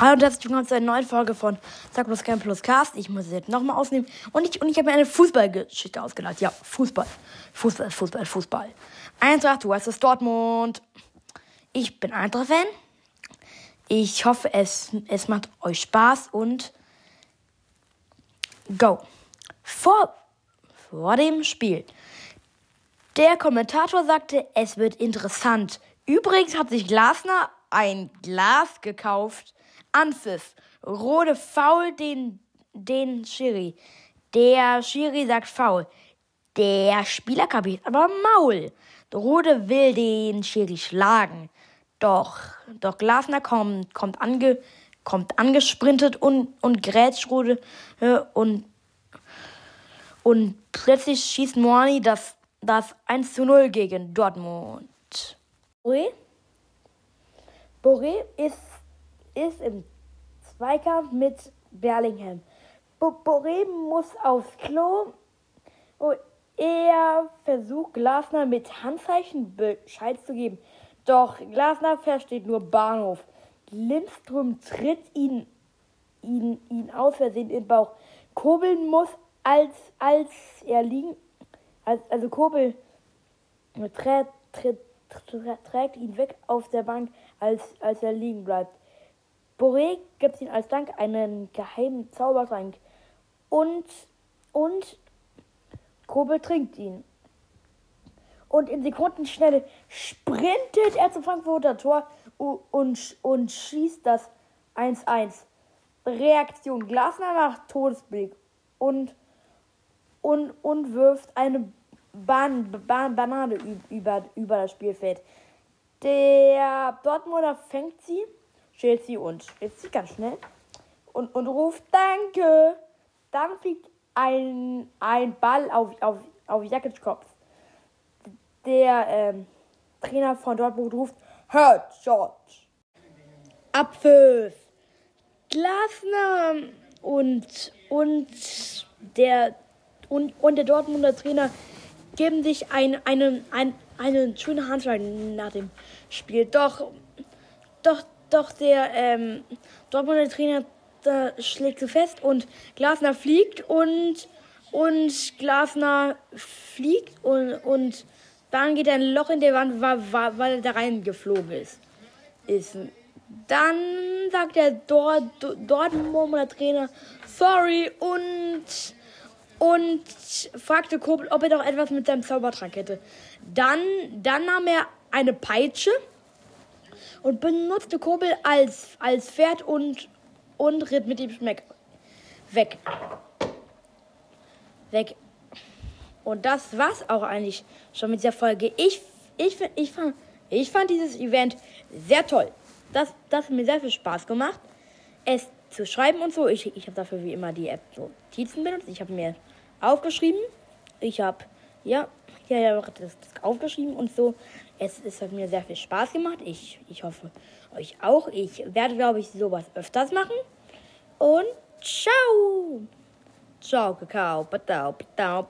Hallo und herzlich willkommen zu einer neuen Folge von Zack plus Camp plus Cast. Ich muss es jetzt nochmal aufnehmen. Und ich, und ich habe mir eine Fußballgeschichte ausgedacht. Ja, Fußball. Fußball, Fußball, Fußball. Eintracht, du heißt es Dortmund. Ich bin Eintracht-Fan. Ich hoffe, es, es macht euch Spaß und go. Vor, vor dem Spiel. Der Kommentator sagte, es wird interessant. Übrigens hat sich Glasner ein Glas gekauft. Anpfiff. Rode faul den, den Schiri. Der Schiri sagt faul. Der Spieler kapiert aber Maul. Rode will den Schiri schlagen. Doch, doch Glasner kommt, kommt, ange, kommt angesprintet und, und grätscht Rode äh, und, und plötzlich schießt Moani das, das 1 zu 0 gegen Dortmund. Boré? Boré ist, ist im Zweikampf mit Berlingham. Boré muss aufs Klo. Oh, er versucht Glasner mit Handzeichen Bescheid zu geben. Doch Glasner versteht nur Bahnhof. Lindström tritt ihn, ihn, ihn aus Versehen in den Bauch. Kobel muss, als, als er liegen, als, also Kobel tritt, tritt, trägt ihn weg auf der Bank, als, als er liegen bleibt. Boré gibt ihm als Dank einen geheimen Zaubertrank und, und Kobel trinkt ihn. Und in Sekundenschnelle sprintet er zum Frankfurter Tor und, und schießt das 1-1. Reaktion Glasner macht Todesblick und, und, und wirft eine Bahn, Bahn, Banane über, über das Spielfeld. Der Dortmunder fängt sie, sie und sie ganz schnell und, und ruft Danke. Dann fliegt ein, ein Ball auf, auf, auf Jakits Kopf. Der ähm, Trainer von Dortmund ruft Headshot. Abpfiff. Glasner und, und der und, und der Dortmunder Trainer geben sich ein, eine, ein, eine schöne Handschlag nach dem Spiel. Doch, doch, doch der ähm, Dortmunder Trainer da schlägt so fest und Glasner fliegt und und Glasner fliegt und, und dann geht ein Loch in der Wand, weil, er da reingeflogen ist. ist. Dann sagt der Dort, Dortmunder Trainer sorry und und fragte Kobel, ob er doch etwas mit seinem Zaubertrank hätte. Dann, dann nahm er eine Peitsche und benutzte Kobel als, als Pferd und, und ritt mit ihm Schmeck weg. Weg. Und das war's auch eigentlich schon mit dieser Folge. Ich, ich, ich, fand, ich fand dieses Event sehr toll. Das, das hat mir sehr viel Spaß gemacht, es zu schreiben und so. Ich, ich habe dafür wie immer die App Notizen benutzt. Ich habe mir aufgeschrieben. Ich habe, ja, ja, ja, das, das aufgeschrieben und so. Es, es hat mir sehr viel Spaß gemacht. Ich, ich hoffe, euch auch. Ich werde, glaube ich, sowas öfters machen. Und ciao! Ciao, Kakao, Patau, Patau.